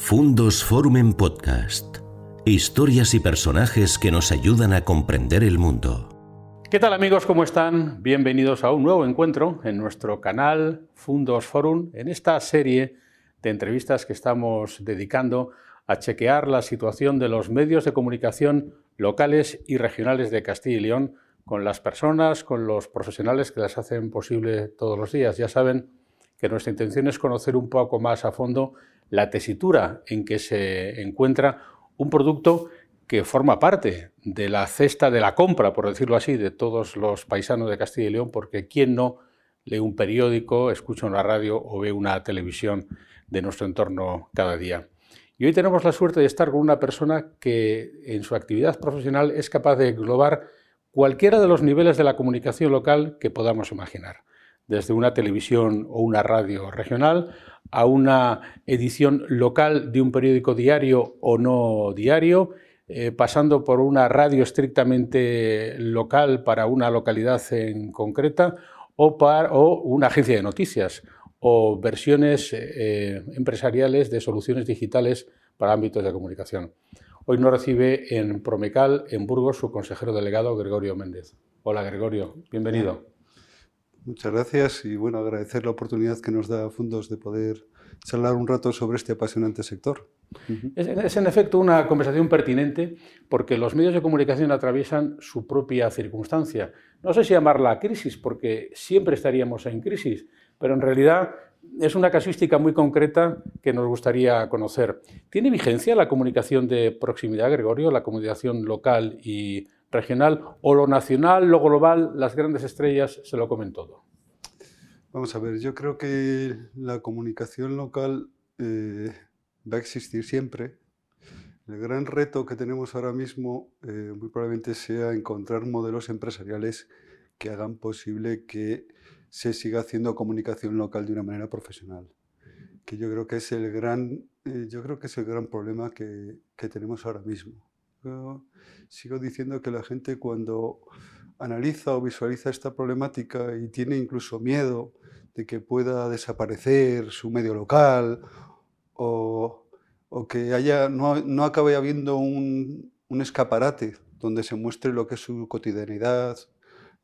Fundos Forum en Podcast. Historias y personajes que nos ayudan a comprender el mundo. ¿Qué tal amigos? ¿Cómo están? Bienvenidos a un nuevo encuentro en nuestro canal Fundos Forum, en esta serie de entrevistas que estamos dedicando a chequear la situación de los medios de comunicación locales y regionales de Castilla y León con las personas, con los profesionales que las hacen posible todos los días. Ya saben que nuestra intención es conocer un poco más a fondo la tesitura en que se encuentra un producto que forma parte de la cesta de la compra, por decirlo así, de todos los paisanos de Castilla y León, porque ¿quién no lee un periódico, escucha una radio o ve una televisión de nuestro entorno cada día? Y hoy tenemos la suerte de estar con una persona que en su actividad profesional es capaz de englobar cualquiera de los niveles de la comunicación local que podamos imaginar desde una televisión o una radio regional a una edición local de un periódico diario o no diario, eh, pasando por una radio estrictamente local para una localidad en concreta o, o una agencia de noticias o versiones eh, empresariales de soluciones digitales para ámbitos de comunicación. Hoy nos recibe en Promecal, en Burgos, su consejero delegado Gregorio Méndez. Hola Gregorio, bienvenido. Muchas gracias y bueno, agradecer la oportunidad que nos da Fundos de poder charlar un rato sobre este apasionante sector. es, en efecto una conversación pertinente porque los medios de comunicación atraviesan su propia circunstancia. No sé si llamarla crisis porque siempre estaríamos en crisis, pero en realidad es una casuística muy concreta que nos gustaría conocer. ¿Tiene vigencia la comunicación de proximidad, Gregorio, la comunicación local y regional o lo nacional, lo global, las grandes estrellas se lo comen todo? Vamos a ver, yo creo que la comunicación local eh, va a existir siempre. El gran reto que tenemos ahora mismo eh, muy probablemente sea encontrar modelos empresariales que hagan posible que se siga haciendo comunicación local de una manera profesional. Que yo creo que es el gran, eh, yo creo que es el gran problema que, que tenemos ahora mismo sigo diciendo que la gente cuando analiza o visualiza esta problemática y tiene incluso miedo de que pueda desaparecer su medio local o, que haya, no, acabe habiendo un, escaparate donde se muestre lo que es su cotidianidad,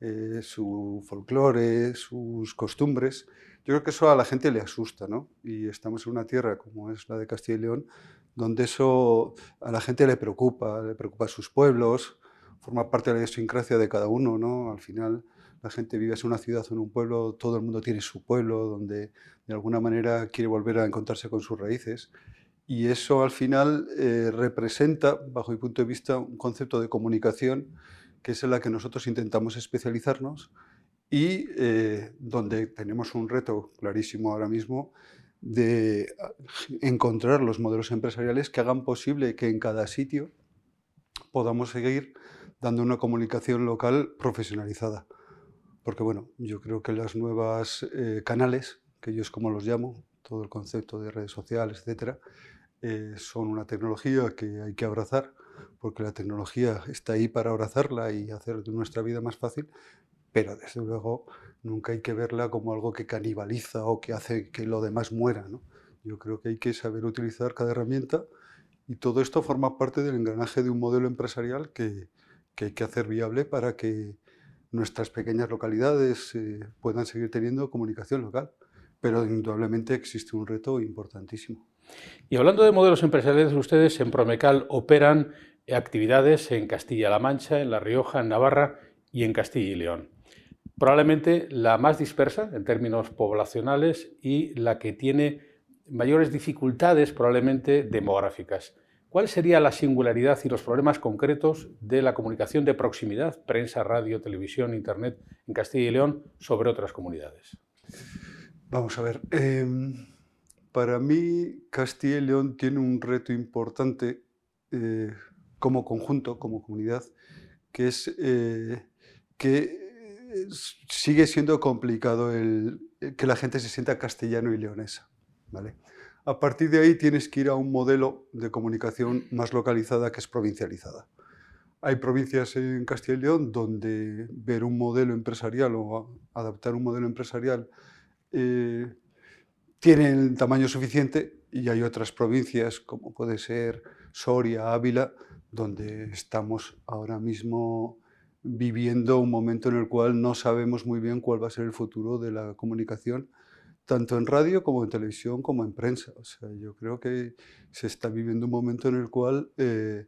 eh, su folclore, sus costumbres, yo creo que eso a la gente le asusta, ¿no? Y estamos en una tierra como es la de Castilla y León, donde eso a la gente le preocupa, le preocupa a sus pueblos, forma parte de la idiosincrasia de cada uno, ¿no? Al final la gente vive en una ciudad o en un pueblo, todo el mundo tiene su pueblo, donde de alguna manera quiere volver a encontrarse con sus raíces. Y eso al final eh, representa, bajo mi punto de vista, un concepto de comunicación que es en la que nosotros intentamos especializarnos y eh, donde tenemos un reto clarísimo ahora mismo de ah, encontrar los modelos empresariales que hagan posible que en cada sitio podamos seguir dando una comunicación local profesionalizada. Porque bueno, yo creo que las nuevas eh, canales, que yo es como los llamo, todo el concepto de redes sociales, etcétera, eh, son una tecnología que hay que abrazar, porque la tecnología está ahí para abrazarla y hacer nuestra vida más fácil, pero desde luego nunca hay que verla como algo que canibaliza o que hace que lo demás muera. ¿no? Yo creo que hay que saber utilizar cada herramienta y todo esto forma parte del engranaje de un modelo empresarial que, hay que hacer viable para que nuestras pequeñas localidades eh, puedan seguir teniendo comunicación local. Pero indudablemente existe un reto importantísimo. Y hablando de modelos empresariales, ustedes en Promecal operan actividades en Castilla-La Mancha, en La Rioja, en Navarra y en Castilla y León probablemente la más dispersa en términos poblacionales y la que tiene mayores dificultades probablemente demográficas. ¿Cuál sería la singularidad y los problemas concretos de la comunicación de proximidad, prensa, radio, televisión, internet en Castilla y León sobre otras comunidades? Vamos a ver. Em, para mí, Castilla y León tiene un reto importante eh, como conjunto, como comunidad, que es eh, que sigue siendo complicado el, eh, que la gente se sienta castellano y leonesa. ¿vale? A partir de ahí tienes que ir a un modelo de comunicación más localizada que es provincializada. Hay provincias en Castilla y León donde ver un modelo empresarial o adaptar un modelo empresarial eh, tiene el tamaño suficiente y hay otras provincias como puede ser Soria, Ávila, donde estamos ahora mismo viviendo un momento en el cual no sabemos muy bien cuál va a ser el futuro de la comunicación, tanto en radio como en televisión como en prensa. O sea, yo creo que se está viviendo un momento en el cual eh,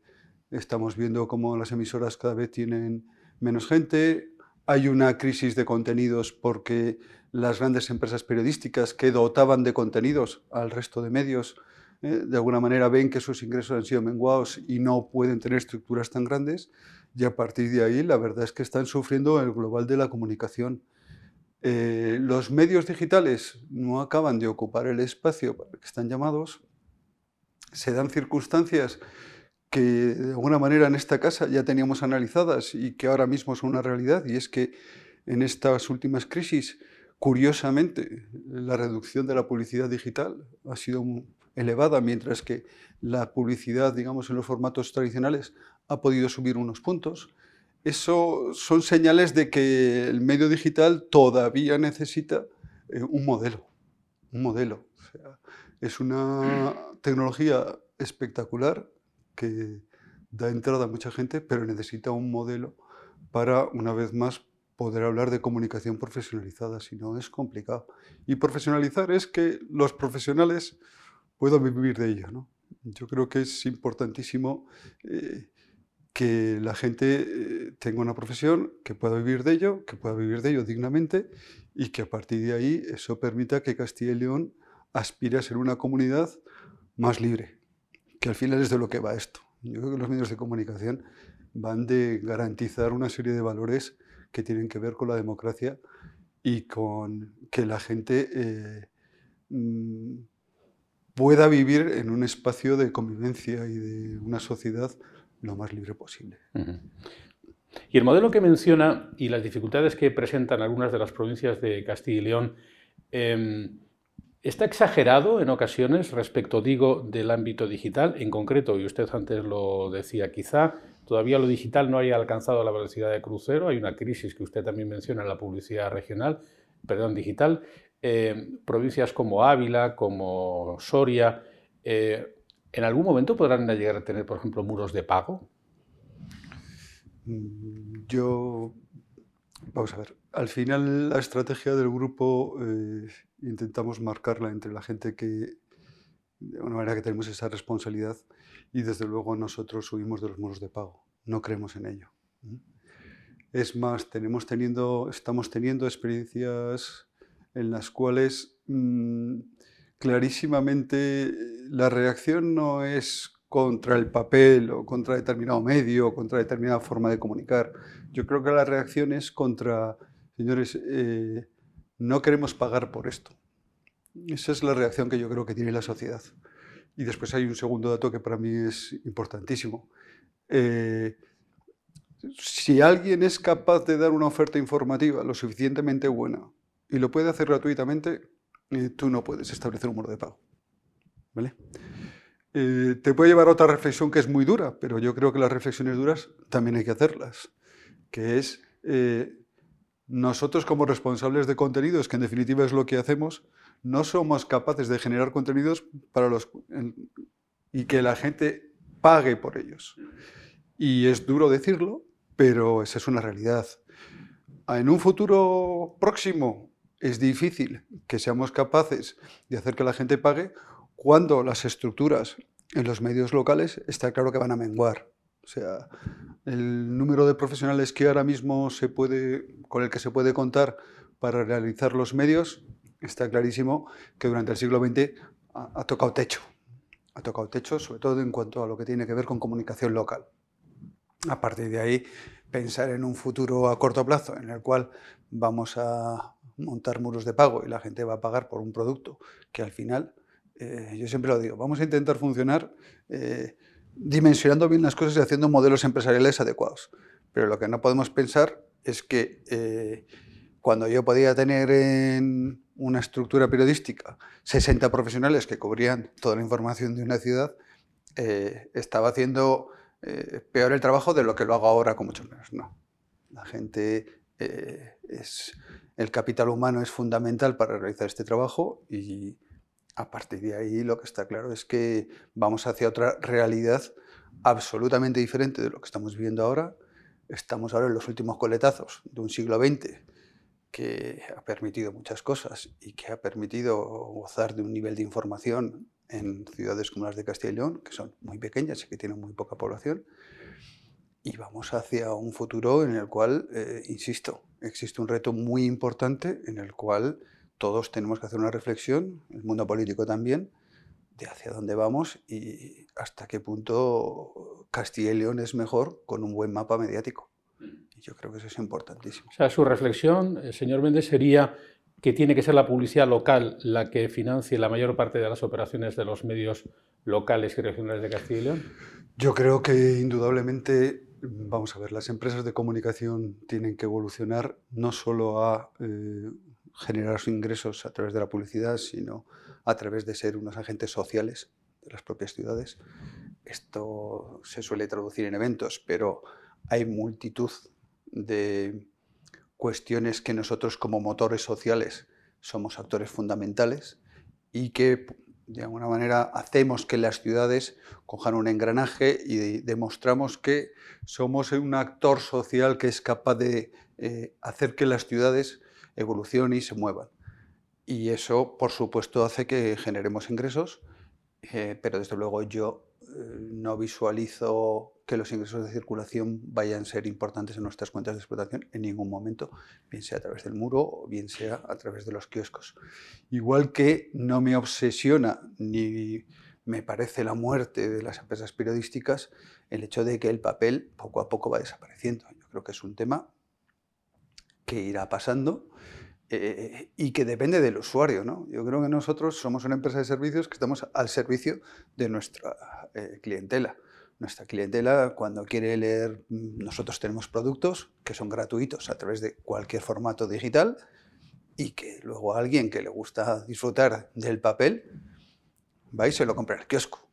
estamos viendo cómo las emisoras cada vez tienen menos gente, hay una crisis de contenidos porque las grandes empresas periodísticas que dotaban de contenidos al resto de medios eh, de alguna manera ven que sus ingresos han sido menguados y no pueden tener estructuras tan grandes y a partir de ahí la verdad es que están sufriendo el global de la comunicación. Eh, los medios digitales no acaban de ocupar el espacio para el que están llamados, se dan circunstancias que de alguna manera en esta casa ya teníamos analizadas y que ahora mismo son una realidad, y es que en estas últimas crisis, curiosamente, la reducción de la publicidad digital ha sido elevada, mientras que la publicidad, digamos, en los formatos tradicionales ha podido subir unos puntos. Eso son señales de que el medio digital todavía necesita eh, un modelo, un modelo. es una tecnología espectacular que da entrada a mucha gente, pero necesita un modelo para, una vez más, poder hablar de comunicación profesionalizada, si no es complicado. Y profesionalizar es que los profesionales puedan vivir de ello. ¿no? Yo creo que es importantísimo eh, que la gente eh, tenga una profesión, que pueda vivir de ello, que pueda vivir de ello dignamente y que a partir de ahí eso permita que Castilla y León aspire a ser una comunidad más libre, que al final es de lo que va esto. Yo creo que los medios de comunicación van de garantizar una serie de valores que tienen que ver con la democracia y con que la gente eh, mm, pueda vivir en un espacio de convivencia y de una sociedad lo más libre posible. Y el modelo que menciona y las dificultades que presentan algunas de las provincias de Castilla y León, em, ¿Está exagerado en ocasiones respecto, digo, del ámbito digital en concreto? Y usted antes lo decía, quizá todavía lo digital no haya alcanzado la velocidad de crucero. Hay una crisis que usted también menciona en la publicidad regional, perdón, digital. Eh, provincias como Ávila, como Soria, eh, ¿en algún momento podrán llegar a tener, por ejemplo, muros de pago? Mm, yo, vamos a ver, al final la estrategia del grupo eh, intentamos marcarla entre la gente que, de una manera que tenemos esa responsabilidad y desde luego nosotros subimos de los muros de pago, no creemos en ello. Es más, tenemos teniendo, estamos teniendo experiencias en las cuales mm, clarísimamente la reacción no es contra el papel o contra determinado medio o contra determinada forma de comunicar. Yo creo que la reacción es contra, señores, eh, no queremos pagar por esto. Esa es la reacción que yo creo que tiene la sociedad. Y después hay un segundo dato que para mí es importantísimo. Eh, si alguien es capaz de dar una oferta informativa lo suficientemente buena y lo puede hacer gratuitamente, eh, tú no puedes establecer un muro de pago. ¿Vale? Eh, te puede llevar otra reflexión que es muy dura, pero yo creo que las reflexiones duras también hay que hacerlas, que es nosotros como responsables de contenidos, que en definitiva es lo que hacemos, no somos capaces de generar contenidos para los, y que la gente pague por ellos. Y es duro decirlo, pero esa es una realidad. En un futuro próximo es difícil que seamos capaces de hacer que la gente pague cuando las estructuras en los medios locales está claro que van a menguar. O sea, el número de profesionales que ahora mismo se puede, con el que se puede contar para realizar los medios, está clarísimo que durante el siglo XX ha, tocado techo. Ha tocado techo, sobre todo en cuanto a lo que tiene que ver con comunicación local. A partir de ahí, pensar en un futuro a corto plazo en el cual vamos a montar muros de pago y la gente va a pagar por un producto que al final, eh, yo siempre lo digo, vamos a intentar funcionar eh, dimensionando bien las cosas y haciendo modelos empresariales adecuados. Pero lo que no podemos pensar es que eh, cuando yo podía tener en una estructura periodística 60 profesionales que cubrían toda la información de una ciudad, eh, estaba haciendo eh, peor el trabajo de lo que lo hago ahora con mucho menos. No. La gente es. El capital humano es fundamental para realizar este trabajo y A partir de ahí lo que está claro es que vamos hacia otra realidad absolutamente diferente de lo que estamos viviendo ahora. Estamos ahora en los últimos coletazos de un siglo XX que ha permitido muchas cosas y que ha permitido gozar de un nivel de información en ciudades como las de Castilla y León, que son muy pequeñas y que tienen muy poca población. Y vamos hacia un futuro en el cual, eh, insisto, existe un reto muy importante en el cual todos tenemos que hacer una reflexión, el mundo político también, de hacia dónde vamos y hasta qué punto Castilla y León es mejor con un buen mapa mediático. Y yo creo que eso es importantísimo. O sea, su reflexión, eh, señor Méndez, sería que tiene que ser la publicidad local la que financie la mayor parte de las operaciones de los medios locales y regionales de Castilla y León. Yo creo que indudablemente, vamos a ver, las empresas de comunicación tienen que evolucionar no solo a eh, generar sus ingresos a través de la publicidad, sino a través de ser unos agentes sociales de las propias ciudades. Esto se suele traducir en eventos, pero hay multitud de cuestiones que nosotros como motores sociales somos actores fundamentales y que de alguna manera hacemos que las ciudades cojan un engranaje y demostramos que somos un actor social que es capaz de eh, hacer que las ciudades evolucionen y se muevan. Y eso, por supuesto, hace que generemos ingresos, eh, pero desde luego yo eh, no visualizo que los ingresos de circulación vayan a ser importantes en nuestras cuentas de explotación en ningún momento, bien sea a través del muro o bien sea a través de los kioscos. Igual que no me obsesiona ni me parece la muerte de las empresas periodísticas el hecho de que el papel poco a poco va desapareciendo. Yo creo que es un tema que irá pasando eh, y que depende del usuario. ¿no? Yo creo que nosotros somos una empresa de servicios que estamos al servicio de nuestra eh, clientela. Nuestra clientela, cuando quiere leer, mm, nosotros tenemos productos que son gratuitos a través de cualquier formato digital y que luego alguien que le gusta disfrutar del papel va y se lo compra al kiosco.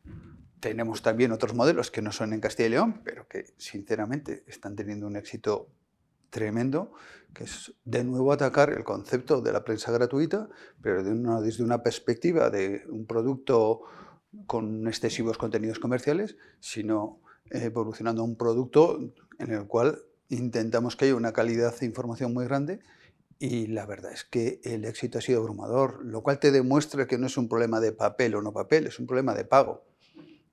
Tenemos también otros modelos que no son en Castilla y León, pero que sinceramente están teniendo un éxito tremendo, que es de nuevo atacar el concepto de la prensa gratuita, pero desde una perspectiva de un producto con excesivos contenidos comerciales, sino evolucionando a un producto en el cual intentamos que haya una calidad de información muy grande y la verdad es que el éxito ha sido abrumador, lo cual te demuestra que no es un problema de papel o no papel, es un problema de pago.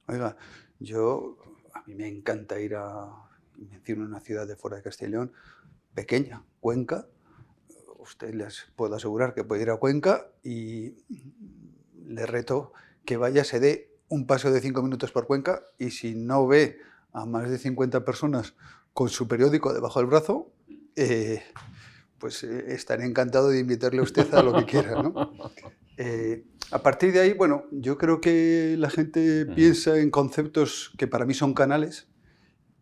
Oiga, yo, a mí me encanta ir a, menciono una ciudad de fuera de Castellón, pequeña, Cuenca. Usted les puedo asegurar que puede ir a Cuenca y le reto que vaya, se dé un paso de cinco minutos por Cuenca y si no ve a más de 50 personas con su periódico debajo del brazo, eh, pues eh, estaré encantado de invitarle a usted a lo que quiera. Eh, a partir de ahí, bueno, yo creo que la gente piensa en conceptos que para mí son canales,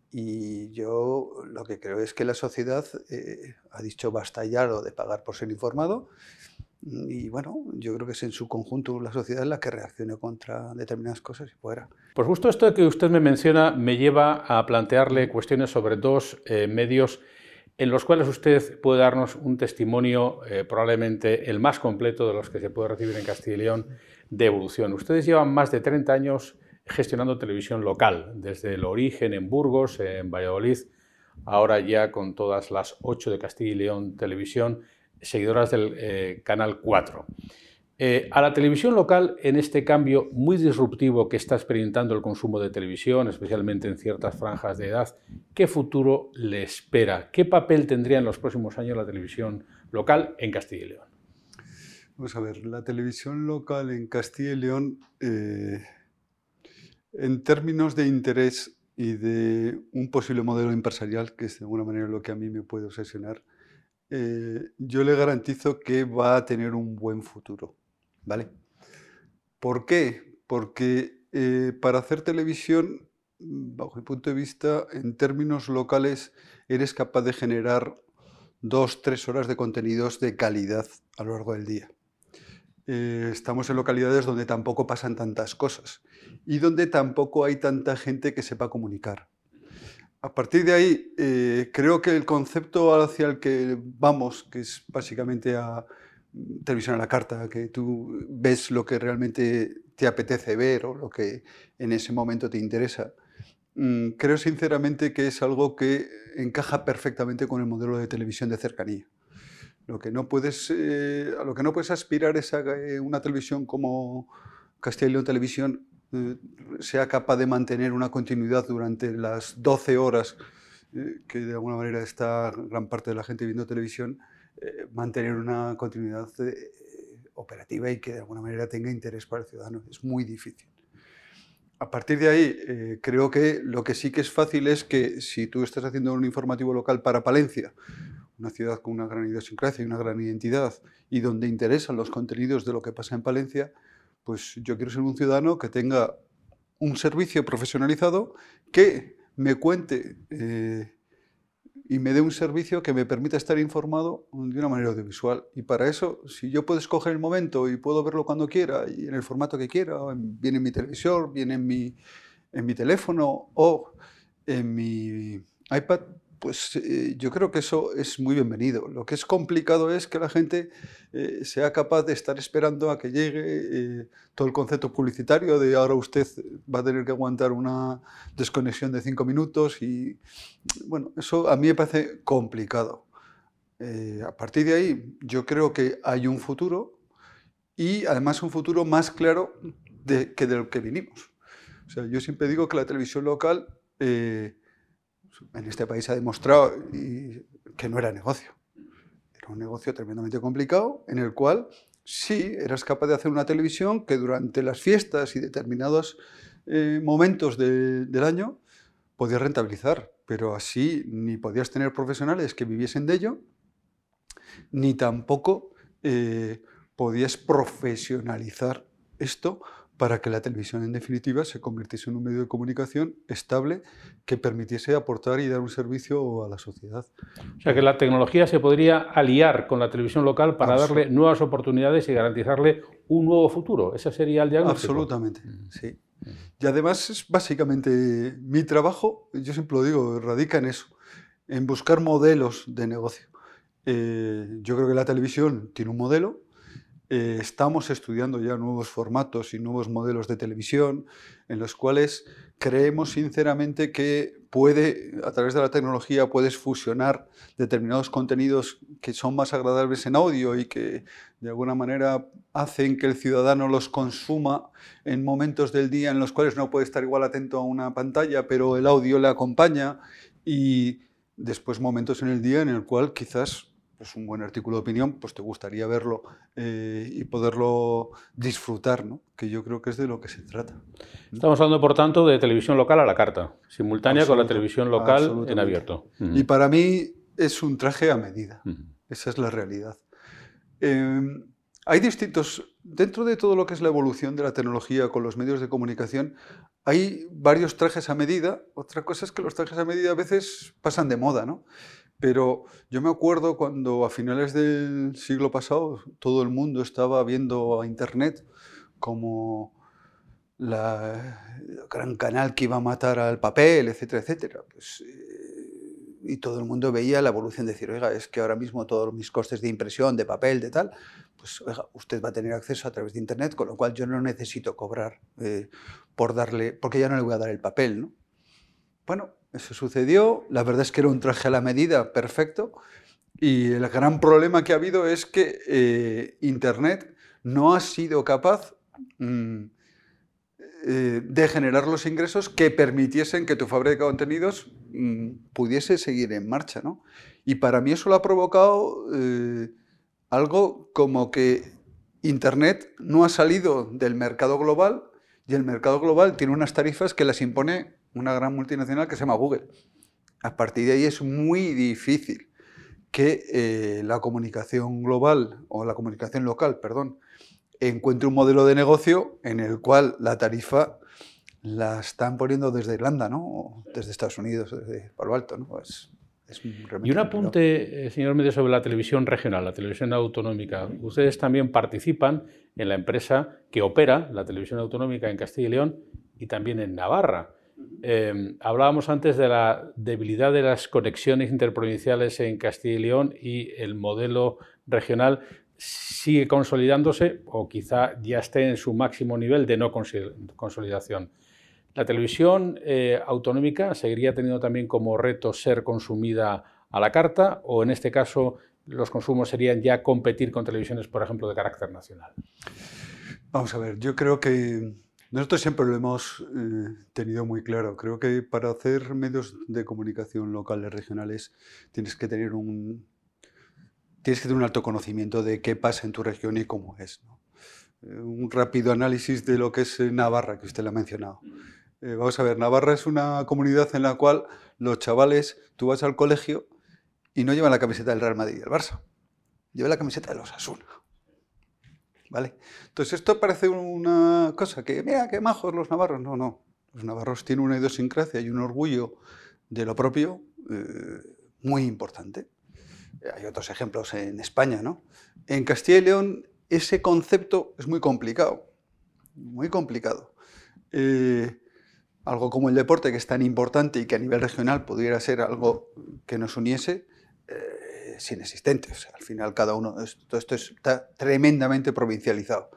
y yo lo que creo es que la sociedad eh, ha dicho basta ya lo de pagar por ser informado. Y bueno, yo creo que es en su conjunto la sociedad la que reaccione contra determinadas cosas y fuera. Pues justo esto que usted me menciona me lleva a plantearle cuestiones sobre dos eh, medios en los cuales usted puede darnos un testimonio eh, probablemente el más completo de los que se puede recibir en Castilla y León de evolución. Ustedes llevan más de 30 años gestionando televisión local, desde el origen en Burgos, en Valladolid, ahora ya con todas las 8 de Castilla y León Televisión, seguidoras del eh, Canal 4. Eh, a la televisión local, en este cambio muy disruptivo que está experimentando el consumo de televisión, especialmente en ciertas franjas de edad, ¿qué futuro le espera? ¿Qué papel tendría en los próximos años la televisión local en Castilla y León? Vamos a ver, la televisión local en Castilla y León eh, en términos de interés y de un posible modelo empresarial, que es de alguna manera lo que a mí me puede obsesionar, eh, yo le garantizo que va a tener un buen futuro. ¿Vale? ¿Por qué? Porque eh, para hacer televisión, bajo mi punto de vista, en términos locales, eres capaz de generar dos, tres horas de contenidos de calidad a lo largo del día. Eh, estamos en localidades donde tampoco pasan tantas cosas y donde tampoco hay tanta gente que sepa comunicar. A partir de ahí, eh, creo que el concepto hacia el que vamos, que es básicamente a televisión a la carta, que tú ves lo que realmente te apetece ver o lo que en ese momento te interesa. Mm, creo sinceramente que es algo que encaja perfectamente con el modelo de televisión de cercanía. Lo que no puedes, eh, a lo que no puedes aspirar es a una televisión como Castilla y Televisión eh, sea capaz de mantener una continuidad durante las 12 horas eh, que de alguna manera está gran parte de la gente viendo televisión, eh, mantener una continuidad operativa y que de alguna manera tenga interés para el ciudadano. Es muy difícil. A partir de ahí, creo que lo que sí que es fácil es que si tú estás haciendo un informativo local para Palencia, una ciudad con una gran idiosincrasia y una gran identidad, y donde interesan los contenidos de lo que pasa en Palencia, pues yo quiero ser un ciudadano que tenga un servicio profesionalizado que me cuente eh, y me dé un servicio que me permita estar informado de una manera audiovisual. Y para eso, si yo puedo escoger el momento y puedo verlo cuando quiera y en el formato que quiera, bien en mi televisor, bien en mi, en mi teléfono o en mi iPad, pues eh, yo creo que eso es muy bienvenido. Lo que es complicado es que la gente eh, sea capaz de estar esperando a que llegue eh, todo el concepto publicitario de ahora usted va a tener que aguantar una desconexión de cinco minutos y bueno, eso a mí me parece complicado. a partir de ahí yo creo que hay un futuro y además un futuro más claro de, que del que vinimos. O sea, yo siempre digo que la televisión local en este país ha demostrado que no era negocio. Era un negocio tremendamente complicado en el cual sí eras capaz de hacer una televisión que durante las fiestas y determinados eh, momentos del año podías rentabilizar, pero así ni podías tener profesionales que viviesen de ello, ni tampoco eh, podías profesionalizar esto para que la televisión en definitiva se convirtiese en un medio de comunicación estable que permitiese aportar y dar un servicio a la sociedad. O sea que la tecnología se podría aliar con la televisión local para darle nuevas oportunidades y garantizarle un nuevo futuro. Ese sería el diagnóstico. Absolutamente, mm. sí. Y además es básicamente mi trabajo, yo siempre lo digo, radica en eso, en buscar modelos de negocio. Eh, yo creo que la televisión tiene un modelo, eh, estamos estudiando ya nuevos formatos y nuevos modelos de televisión en los cuales creemos sinceramente que puede, a través de la tecnología, puedes fusionar determinados contenidos que son más agradables en audio y que de alguna manera hacen que el ciudadano los consuma en momentos del día en los cuales no puede estar igual atento a una pantalla, pero el audio le acompaña y después momentos en el día en el cual quizás es un buen artículo de opinión, pues te gustaría verlo eh, y poderlo disfrutar, ¿no? que yo creo que es de lo que se trata. Estamos hablando, por tanto, de televisión local a la carta, simultánea con la televisión local en abierto. Y para mí es un traje a medida, esa es la realidad. Em, hay distintos, dentro de todo lo que es la evolución de la tecnología con los medios de comunicación, hay varios trajes a medida. Otra cosa es que los trajes a medida a veces pasan de moda, ¿no? Pero yo me acuerdo cuando a finales del siglo pasado todo el mundo estaba viendo a Internet como la, el gran canal que iba a matar al papel, etcétera, etcétera. Pues, eh, y todo el mundo veía la evolución de decir, oiga, es que ahora mismo todos mis costes de impresión, de papel, de tal, pues oiga, usted va a tener acceso a través de Internet, con lo cual yo no necesito cobrar eh, por darle, porque ya no le voy a dar el papel, ¿no? Bueno, eso sucedió, la verdad es que era un traje a la medida perfecto y el gran problema que ha habido es que eh, Internet no ha sido capaz mm, eh, de generar los ingresos que permitiesen que tu fábrica de contenidos mm, pudiese seguir en marcha. ¿no? Y para mí eso lo ha provocado eh, algo como que Internet no ha salido del mercado global y el mercado global tiene unas tarifas que las impone una gran multinacional que se llama Google. A partir de ahí es muy difícil que eh, la comunicación global o la comunicación local, perdón, encuentre un modelo de negocio en el cual la tarifa la están poniendo desde Irlanda, ¿no? O desde Estados Unidos, desde Palo Alto, ¿no? Es, y un apunte, eh, señor Medio, sobre la televisión regional, la televisión autonómica. Ustedes también participan en la empresa que opera la televisión autonómica en Castilla y León y también en Navarra. Em, hablábamos antes de la debilidad de las conexiones interprovinciales en Castilla y León y el modelo regional. sigue consolidándose o quizá ya esté en su máximo nivel de no consolidación. La televisión eh, autonómica seguiría teniendo también como reto ser consumida a la carta o en este caso los consumos serían ya competir con televisiones, por ejemplo, de carácter nacional. Vamos a ver, yo creo que nosotros siempre lo hemos eh, tenido muy claro. Creo que para hacer medios de comunicación locales, regionales, tienes que tener un, tienes que tener un alto conocimiento de qué pasa en tu región y cómo es. Eh, un rápido análisis de lo que es Navarra, que usted lo ha mencionado. Eh, vamos a ver, Navarra es una comunidad en la cual los chavales, tú vas al colegio y no llevan la camiseta del Real Madrid y del Barça, llevan la camiseta de los Asuna. ¿Vale? Entonces esto parece una cosa que, mira, qué majos los navarros. No, no. Los navarros tienen una idiosincrasia y un orgullo de lo propio eh, muy importante. Hay otros ejemplos en España, ¿no? En Castilla y León ese concepto es muy complicado, muy complicado. Eh, algo como el deporte, que es tan importante y que a nivel regional pudiera ser algo que nos uniese, eh, es inexistente. al final cada uno, todo esto está tremendamente provincializado.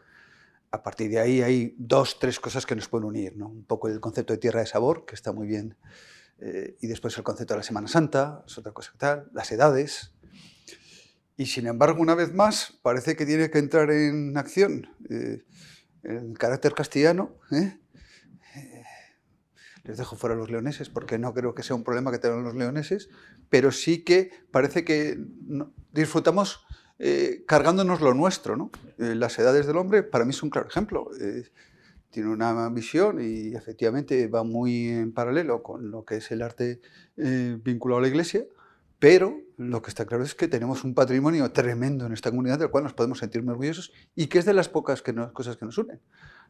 A partir de ahí hay dos, tres cosas que nos pueden unir. ¿no? Un poco el concepto de tierra de sabor, que está muy bien, eh, y después el concepto de la Semana Santa, es otra cosa que tal, las edades, y sin embargo, una vez más, parece que tiene que entrar en acción eh, el carácter castellano. ¿eh? Les dejo fuera los leoneses porque no creo que sea un problema que tengan los leoneses, pero sí que parece que disfrutamos cargándonos lo nuestro. ¿no? las edades del hombre, para mí es un claro ejemplo. tiene una visión y efectivamente va muy en paralelo con lo que es el arte vinculado a la iglesia pero lo que está claro es que tenemos un patrimonio tremendo en esta comunidad del cual nos podemos sentir muy orgullosos y que es de las pocas cosas que nos unen.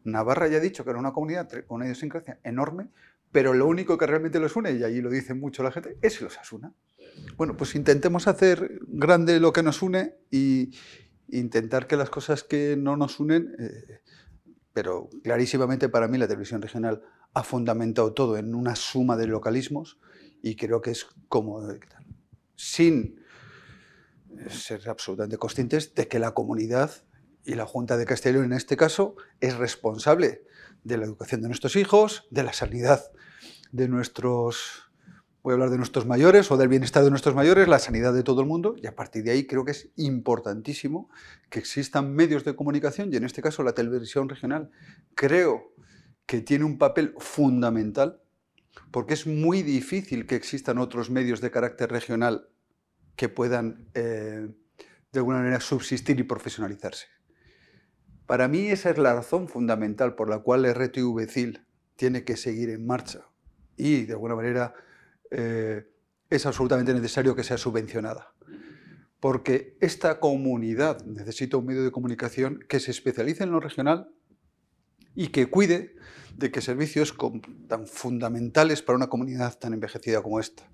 Navarra ya ha dicho que era una comunidad con una idiosincrasia enorme, pero lo único que realmente los une, y allí lo dice mucho la gente, es los asuna. Bueno, pues intentemos hacer grande lo que nos une y intentar que las cosas que no nos unen, eh, pero clarísimamente para mí la televisión regional ha fundamentado todo en una suma de localismos y creo que es como sin ser absolutamente conscientes de que la comunidad y la Junta de Castellón en este caso es responsable de la educación de nuestros hijos, de la sanidad de nuestros, voy a hablar de nuestros mayores o del bienestar de nuestros mayores, la sanidad de todo el mundo y a partir de ahí creo que es importantísimo que existan medios de comunicación y en este caso la televisión regional creo que tiene un papel fundamental porque es muy difícil que existan otros medios de carácter regional que puedan eh, de alguna manera subsistir y profesionalizarse. Para mí esa es la razón fundamental por la cual RTV CIL tiene que seguir en marcha y de alguna manera eh, es absolutamente necesario que sea subvencionada. Porque esta comunidad necesita un medio de comunicación que se especialice en lo regional y que cuide de que servicios tan fundamentales para una comunidad tan envejecida como esta,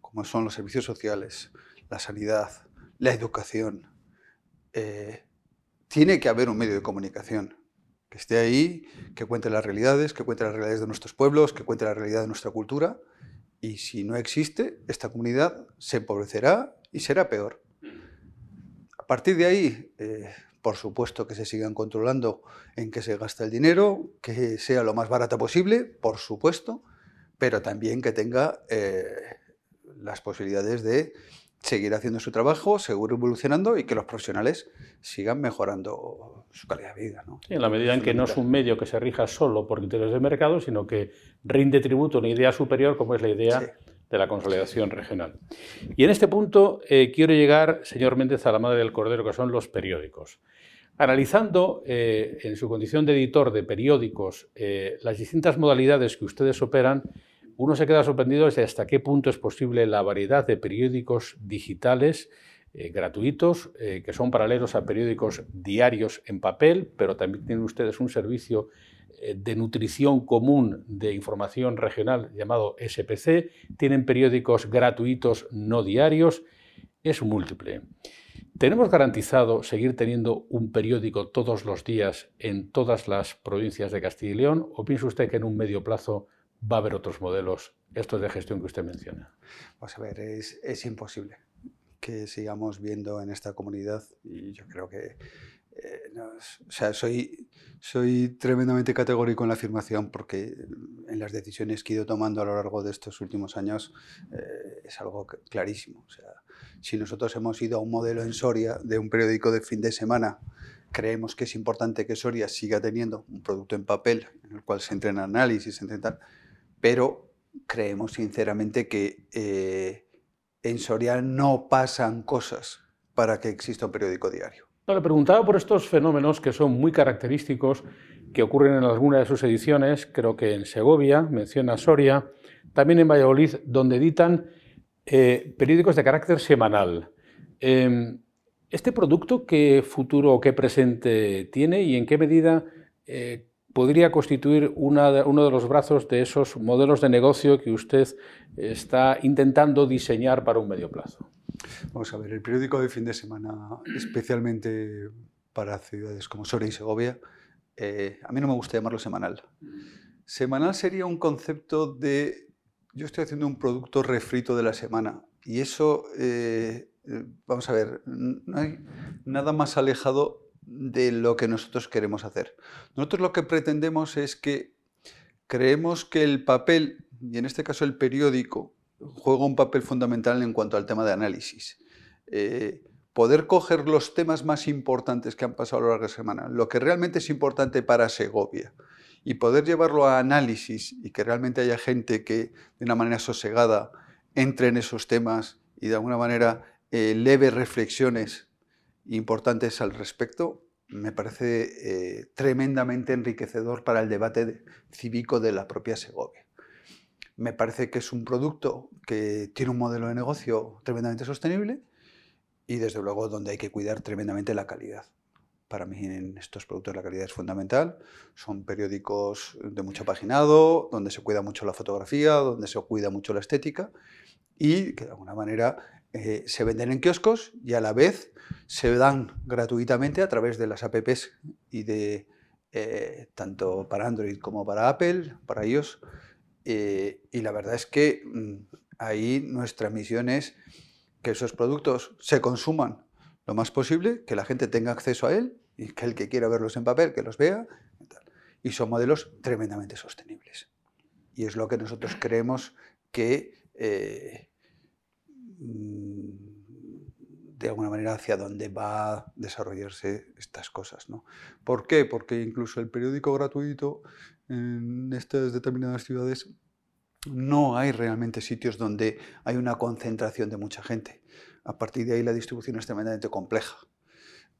como son los servicios sociales, la sanidad, la educación, eh, tiene que haber un medio de comunicación que esté ahí, que cuente las realidades, que cuente las realidades de nuestros pueblos, que cuente la realidad de nuestra cultura. Y si no existe, esta comunidad se empobrecerá y será peor. A partir de ahí, eh, por supuesto que se sigan controlando en qué se gasta el dinero, que sea lo más barato posible, por supuesto, pero también que tenga eh, las posibilidades de seguir haciendo su trabajo, seguir evolucionando y que los profesionales sigan mejorando su calidad de vida. en la medida en que no es un medio que se rija solo por criterios de mercado, sino que rinde tributo a una idea superior como es la idea de la consolidación regional. Y en este punto eh, quiero llegar, señor Méndez, a la madre del cordero, que son los periódicos. Analizando eh, en su condición de editor de periódicos eh, las distintas modalidades que ustedes operan, uno se queda sorprendido de hasta qué punto es posible la variedad de periódicos digitales gratuitos, que son paralelos a periódicos diarios en papel, pero también tienen ustedes un servicio eh, de nutrición común de información regional llamado SPC, tienen periódicos gratuitos no diarios, es múltiple. ¿Tenemos garantizado seguir teniendo un periódico todos los días en todas las provincias de Castilla y León o piensa usted que en un medio plazo va a haber otros modelos, estos de gestión que usted menciona? Vamos a ver, es, es imposible. que sigamos viendo en esta comunidad y yo creo que eh, o sea, soy, soy tremendamente categórico en la afirmación porque en las decisiones que he ido tomando a lo largo de estos últimos años eh, es algo clarísimo. O sea, si nosotros hemos ido a un modelo en Soria de un periódico de fin de semana, creemos que es importante que Soria siga teniendo un producto en papel en el cual se entrena análisis, se pero creemos sinceramente que eh, en Soria no pasan cosas para que exista un periódico diario. No, le preguntaba por estos fenómenos que son muy característicos, que ocurren en alguna de sus ediciones, creo que en Segovia, menciona Soria, también en Valladolid, donde editan eh, periódicos de carácter semanal. Em, ¿Este producto qué futuro o qué presente tiene y en qué medida eh, podría constituir uno de los brazos de esos modelos de negocio que usted está intentando diseñar para un medio plazo? Vamos a ver, el periódico de fin de semana, especialmente para ciudades como Soria y Segovia, eh, a mí no me gusta llamarlo semanal. Semanal sería un concepto de, yo estoy haciendo un producto refrito de la semana y eso, eh, eh, vamos a ver, no hay nada más alejado de lo que nosotros queremos hacer. Nosotros lo que pretendemos es que creemos que el papel, y en este caso el periódico, juega un papel fundamental en cuanto al tema de análisis. Eh, poder coger los temas más importantes que han pasado a lo largo de la semana, lo que realmente es importante para Segovia, y poder llevarlo a análisis y que realmente haya gente que de una manera sosegada entre en esos temas y de alguna manera eh, leve reflexiones importantes al respecto, me parece eh, tremendamente enriquecedor para el debate cívico de la propia Segovia. Me parece que es un producto que tiene un modelo de negocio tremendamente sostenible y desde luego donde hay que cuidar tremendamente la calidad. Para mí en estos productos la calidad es fundamental. Son periódicos de mucho paginado, donde se cuida mucho la fotografía, donde se cuida mucho la estética y que de alguna manera eh, se venden en kioscos y a la vez se dan gratuitamente a través de las apps y de eh, tanto para Android como para Apple, para iOS, eh, y la verdad es que mm, ahí nuestra misión es que esos productos se consuman lo más posible, que la gente tenga acceso a él y que el que quiera verlos en papel, que los vea. Y, son modelos tremendamente sostenibles. Y es lo que nosotros creemos que eh, de alguna manera hacia dónde va a desarrollarse estas cosas. ¿no? ¿Por qué? Porque incluso el periódico gratuito en estas determinadas ciudades no hay realmente sitios donde hay una concentración de mucha gente. A partir de ahí la distribución es tremendamente compleja.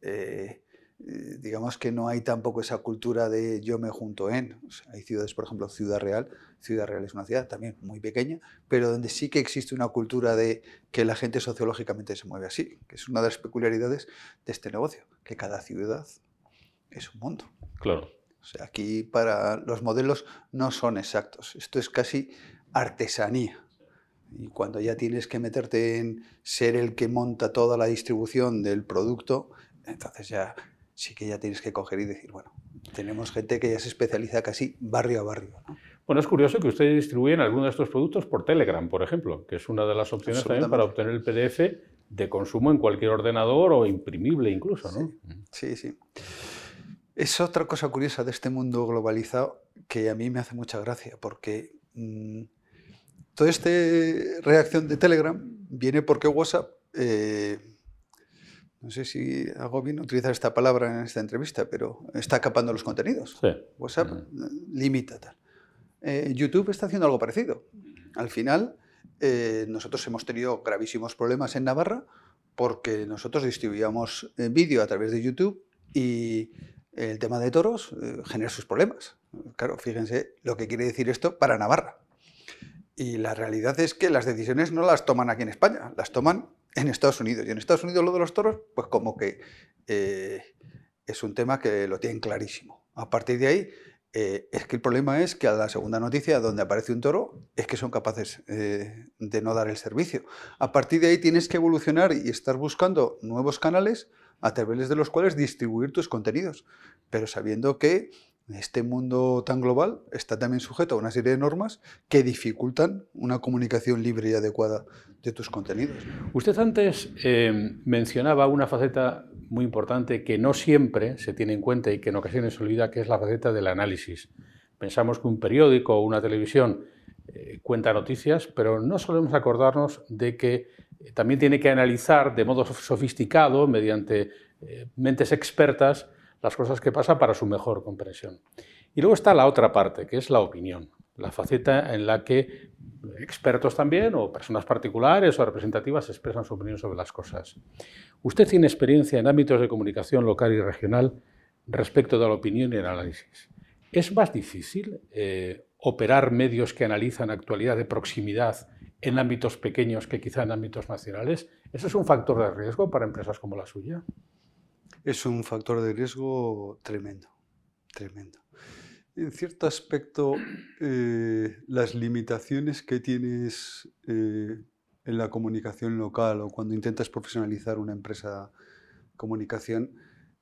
Eh, eh, digamos que no hay tampoco esa cultura de yo me junto en. hay ciudades, por ejemplo, Ciudad Real. Ciudad Real es una ciudad también muy pequeña, pero donde sí que existe una cultura de que la gente sociológicamente se mueve así, que es una de las peculiaridades de este negocio, que cada ciudad es un mundo. Claro. O sea, aquí para los modelos no son exactos. Esto es casi artesanía. Y cuando ya tienes que meterte en ser el que monta toda la distribución del producto, entonces ya sí que ya tienes que coger y decir, bueno, tenemos gente que ya se especializa casi barrio a barrio. Bueno, es curioso que ustedes distribuyen algunos de estos productos por Telegram, por ejemplo, que es una de las opciones también para obtener el PDF de consumo en cualquier ordenador o imprimible incluso, ¿no? sí. sí. Es otra cosa curiosa de este mundo globalizado que a mí me hace mucha gracia, porque mm, toda esta reacción de Telegram viene porque WhatsApp, eh, no sé si hago bien utilizar esta palabra en esta entrevista, pero está capando los contenidos. WhatsApp limita tal. Eh, YouTube está haciendo algo parecido. Al final, eh, nosotros hemos tenido gravísimos problemas en Navarra porque nosotros distribuíamos vídeo a través de YouTube y el tema de toros eh, genera sus problemas. Claro, fíjense lo que quiere decir esto para Navarra. Y la realidad es que las decisiones no las toman aquí en España, las toman en Estados Unidos. Y en Estados Unidos lo de los toros, pues como que eh, es un tema que lo tienen clarísimo. A partir de ahí, eh, es que el problema es que a la segunda noticia donde aparece un toro es que son capaces de no dar el servicio. A partir de ahí tienes que evolucionar y estar buscando nuevos canales a través de los cuales distribuir tus contenidos, pero sabiendo que Este mundo tan global está también sujeto a una serie de normas que dificultan una comunicación libre y adecuada de tus contenidos. Usted antes eh, mencionaba una faceta muy importante que no siempre se tiene en cuenta y que en ocasiones se olvida, que es la faceta del análisis. Pensamos que un periódico o una televisión eh, cuenta noticias, pero no solemos acordarnos de que eh, también tiene que analizar de modo sofisticado, mediante mentes expertas, las cosas que pasan para su mejor comprensión. Y luego está la otra parte, que es la opinión, la faceta en la que expertos también, o personas particulares o representativas, expresan su opinión sobre las cosas. Usted tiene experiencia en ámbitos de comunicación local y regional respecto de la opinión y el análisis. ¿Es más difícil operar medios que analizan actualidad de proximidad en ámbitos pequeños que quizá en ámbitos nacionales? ¿Eso es un factor de riesgo para empresas como la suya? Es un factor de riesgo tremendo, tremendo. En cierto aspecto, eh, las limitaciones que tienes eh, en la comunicación local o cuando intentas profesionalizar una empresa de comunicación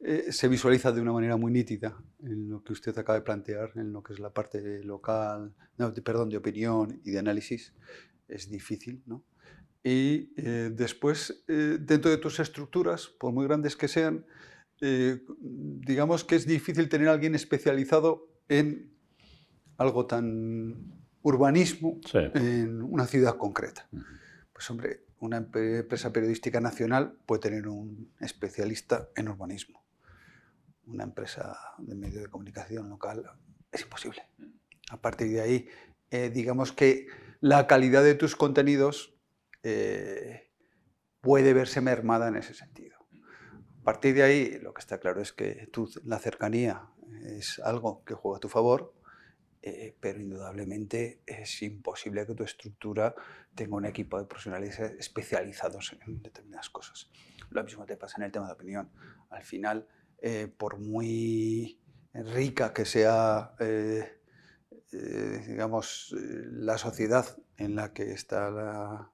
eh, se visualiza de una manera muy nítida en lo que usted acaba de plantear, en lo que es la parte local, perdón, de opinión y de análisis. Es difícil, ¿no? Y eh, después, eh, dentro de tus estructuras, por muy grandes que sean, digamos que es difícil tener a alguien especializado en algo tan urbanismo en una ciudad concreta. Pues hombre, una empresa periodística nacional puede tener un especialista en urbanismo una empresa de medio de comunicación local, es imposible. A partir de ahí, eh, digamos que la calidad de tus contenidos eh, puede verse mermada en ese sentido. A partir de ahí, lo que está claro es que la cercanía es algo que juega a tu favor, eh, pero indudablemente es imposible que tu estructura tenga un equipo de profesionales especializados en determinadas cosas. Lo mismo te pasa en el tema de opinión. Al final, eh, por muy rica que sea, eh, eh, digamos, la sociedad en la que está la,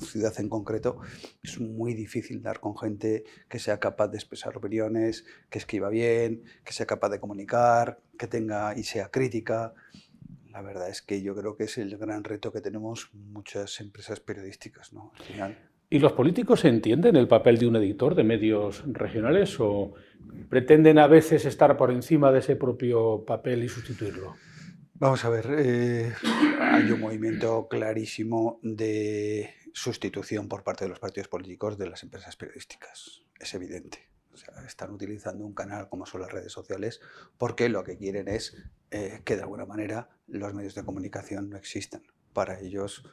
ciudad en concreto, es muy difícil dar con gente que sea capaz de expresar opiniones, que escriba bien, que sea capaz de comunicar, que tenga y sea crítica. La verdad es que yo creo que es el gran reto que tenemos muchas empresas periodísticas. ¿no? ¿Y los políticos entienden el papel de un editor de medios regionales o pretenden a veces estar por encima de ese propio papel y sustituirlo? Vamos a ver, eh, hay un movimiento clarísimo de sustitución por parte de los partidos políticos de las empresas periodísticas. Es evidente. están utilizando un canal como son las redes sociales porque lo que quieren es eh, que de alguna manera los medios de comunicación no existan. Para ellos,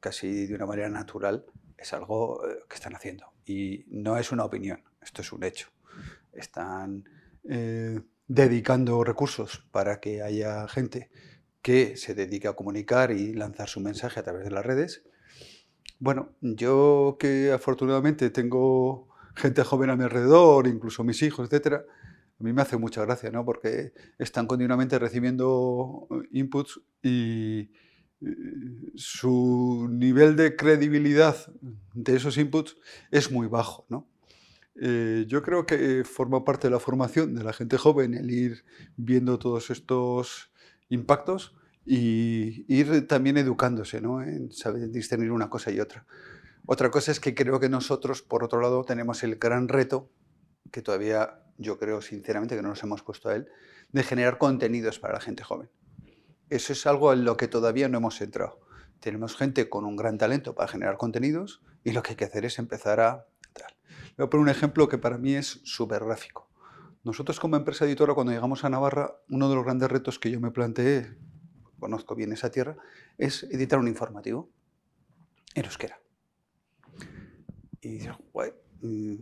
casi de una manera natural, es algo eh, que están haciendo. Y no es una opinión, esto es un hecho. Están dedicando recursos para que haya gente que se dedique a comunicar y lanzar su mensaje a través de las redes. Bueno, yo que afortunadamente tengo gente joven a mi alrededor, incluso mis hijos, etcétera, a mí me hace mucha gracia, ¿no? Porque están continuamente recibiendo inputs y, su nivel de credibilidad de esos inputs es muy bajo. ¿no? Eh, yo creo que forma parte de la formación de la gente joven el ir viendo todos estos impactos y ir también educándose ¿no? en saber discernir una cosa y otra. Otra cosa es que creo que nosotros, por otro lado, tenemos el gran reto, que todavía yo creo sinceramente que no nos hemos puesto a él, de generar contenidos para la gente joven. Eso es algo en lo que todavía no hemos entrado. Tenemos gente con un gran talento para generar contenidos y lo que hay que hacer es empezar a... Voy a poner un ejemplo que para mí es súper gráfico. Nosotros como empresa editora, cuando llegamos a Navarra, uno de los grandes retos que yo me planteé, conozco bien esa tierra, es editar un informativo en euskera. Y mm,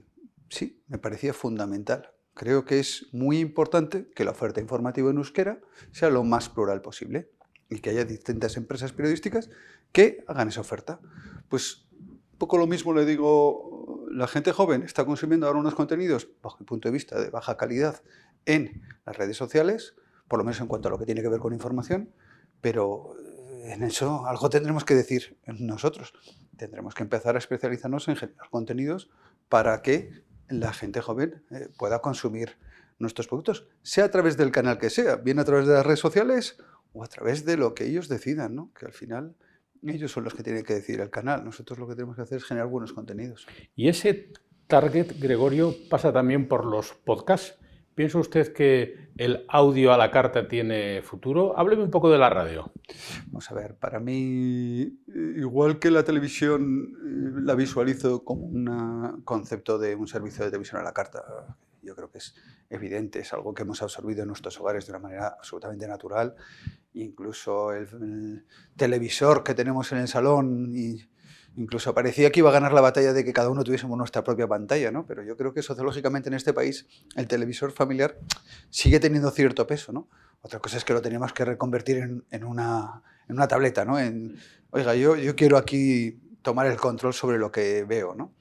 sí, me parecía fundamental. Creo que es muy importante que la oferta informativa en euskera sea lo más plural posible y que haya distintas empresas periodísticas que hagan esa oferta. Pues poco lo mismo le digo, la gente joven está consumiendo ahora unos contenidos, bajo mi punto de vista, de baja calidad en las redes sociales, por lo menos en cuanto a lo que tiene que ver con información, pero eh, en eso algo tendremos que decir nosotros. Tendremos que empezar a especializarnos en generar contenidos para que la gente joven eh, pueda consumir nuestros productos, sea a través del canal que sea, bien a través de las redes sociales o a través de lo que ellos decidan, ¿no? que al final ellos son los que tienen que decidir el canal. Nosotros lo que tenemos que hacer es generar buenos contenidos. Y ese target, Gregorio, pasa también por los podcasts. ¿Piensa usted que el audio a la carta tiene futuro? Hábleme un poco de la radio. Vamos a ver, para mí, igual que la televisión eh, la visualizo como un concepto de un servicio de televisión a la carta, yo creo que es evidente, es algo que hemos absorbido en nuestros hogares de una manera absolutamente natural. Incluso el, televisor que tenemos en el salón y Incluso parecía que iba a ganar la batalla de que cada uno tuviésemos nuestra propia pantalla, ¿no? Pero yo creo que sociológicamente en este país el televisor familiar sigue teniendo cierto peso, ¿no? Otra cosa es que lo teníamos que reconvertir en, una, en una, tableta, ¿no? En, oiga, yo, yo quiero aquí tomar el control sobre lo que veo, ¿no?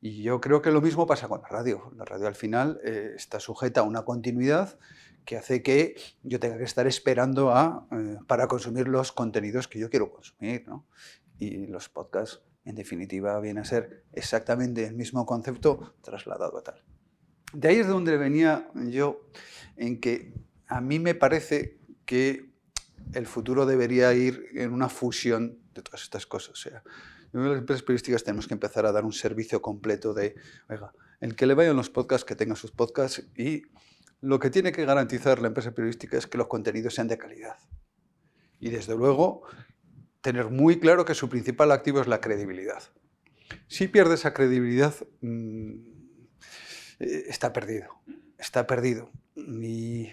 Y yo creo que lo mismo pasa con la radio. La radio al final eh, está sujeta a una continuidad que hace que yo tenga que estar esperando a, eh, para consumir los contenidos que yo quiero consumir. ¿no? y los podcasts, en definitiva, viene a ser exactamente el mismo concepto trasladado a tal. De ahí es de donde venía yo en que a mí me parece que el futuro debería ir en una fusión de todas estas cosas. O sea, las empresas periodísticas tenemos que empezar a dar un servicio completo de, oiga, el que le vayan los podcasts, que tenga sus podcasts y lo que tiene que garantizar la empresa periodística es que los contenidos sean de calidad. Y desde luego tener muy claro que su principal activo es la credibilidad. Si pierde esa credibilidad, mm, eh, está perdido, está perdido. Y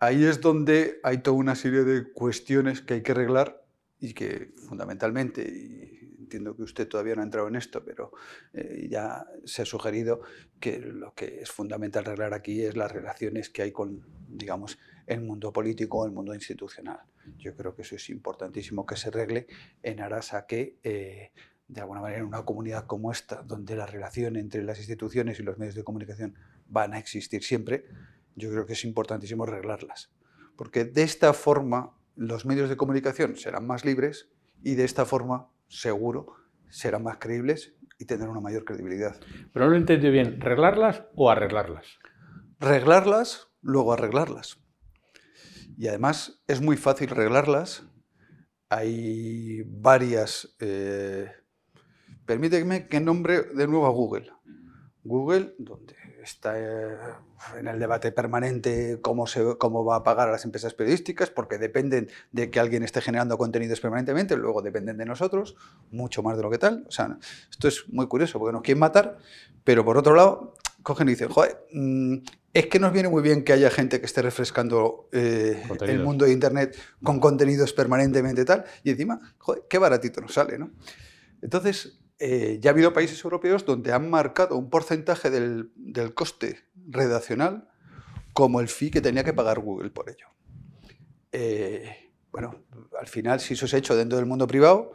ahí es donde hay toda una serie de cuestiones que hay que arreglar y que fundamentalmente, entiendo que usted todavía no ha entrado en esto, pero eh, ya se ha sugerido que lo que es fundamental arreglar aquí es las relaciones que hay con, digamos, el mundo político, el mundo institucional. Yo creo que eso es importantísimo que se regle en aras a que, eh, de alguna manera, en una comunidad como esta, donde la relación entre las instituciones y los medios de comunicación van a existir siempre, yo creo que es importantísimo arreglarlas. Porque de esta forma los medios de comunicación serán más libres y de esta forma, seguro, serán más creíbles y tendrán una mayor credibilidad. Pero no lo entendí bien, ¿reglarlas o arreglarlas? Reglarlas, luego arreglarlas. Y además es muy fácil arreglarlas. Hay varias... Eh, permíteme que nombre de nuevo a Google. Google, donde está eh, en el debate permanente cómo, se, cómo va a pagar a las empresas periodísticas, porque dependen de que alguien esté generando contenidos permanentemente, luego dependen de nosotros, mucho más de lo que tal. O sea, esto es muy curioso, porque nos quieren matar, pero por otro lado, cogen y dicen, joder, mm, es que nos viene muy bien que haya gente que esté refrescando eh, el mundo de Internet con contenidos permanentemente tal, y encima, joder, qué baratito nos sale, ¿no? Entonces, eh, ya ha habido países europeos donde han marcado un porcentaje del, coste redaccional como el fee que tenía que pagar Google por ello. Eh, bueno, al final, si eso ha hecho dentro del mundo privado,